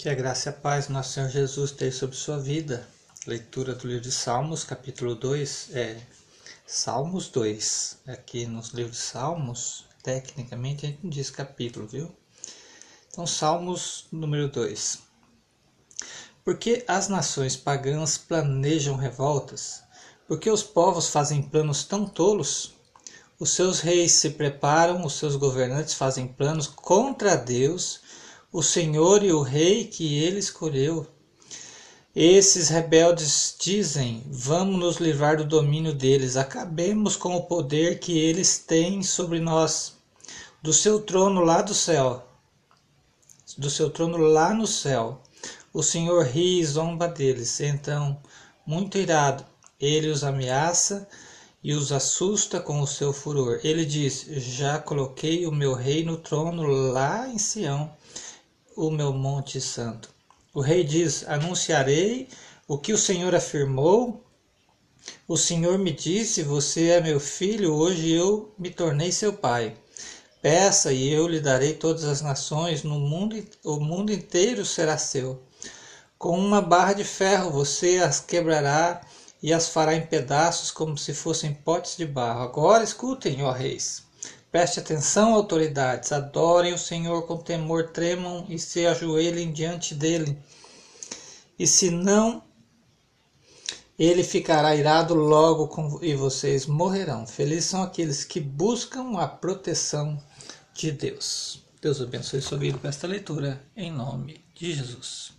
Que a graça e a paz do nosso Senhor Jesus tenha sobre sua vida. Leitura do livro de Salmos, capítulo 2, é Salmos 2. Aqui nos livros de Salmos, tecnicamente a gente não diz capítulo, viu? Então, Salmos número 2. Porque as nações pagãs planejam revoltas? Porque os povos fazem planos tão tolos? Os seus reis se preparam, os seus governantes fazem planos contra Deus o Senhor e o Rei que ele escolheu. Esses rebeldes dizem: Vamos nos livrar do domínio deles, acabemos com o poder que eles têm sobre nós. Do seu trono lá do céu, do seu trono lá no céu, o Senhor ri e zomba deles. Então, muito irado, ele os ameaça e os assusta com o seu furor. Ele diz: Já coloquei o meu rei no trono lá em Sião o meu monte santo. O rei diz: Anunciarei o que o Senhor afirmou. O Senhor me disse: Você é meu filho, hoje eu me tornei seu pai. Peça e eu lhe darei todas as nações, no mundo, o mundo inteiro será seu. Com uma barra de ferro você as quebrará e as fará em pedaços como se fossem potes de barro. Agora escutem, ó reis. Preste atenção, autoridades, adorem o Senhor com temor, tremam e se ajoelhem diante dele. E se não, ele ficará irado logo com, e vocês morrerão. Felizes são aqueles que buscam a proteção de Deus. Deus abençoe sua vida com esta leitura, em nome de Jesus.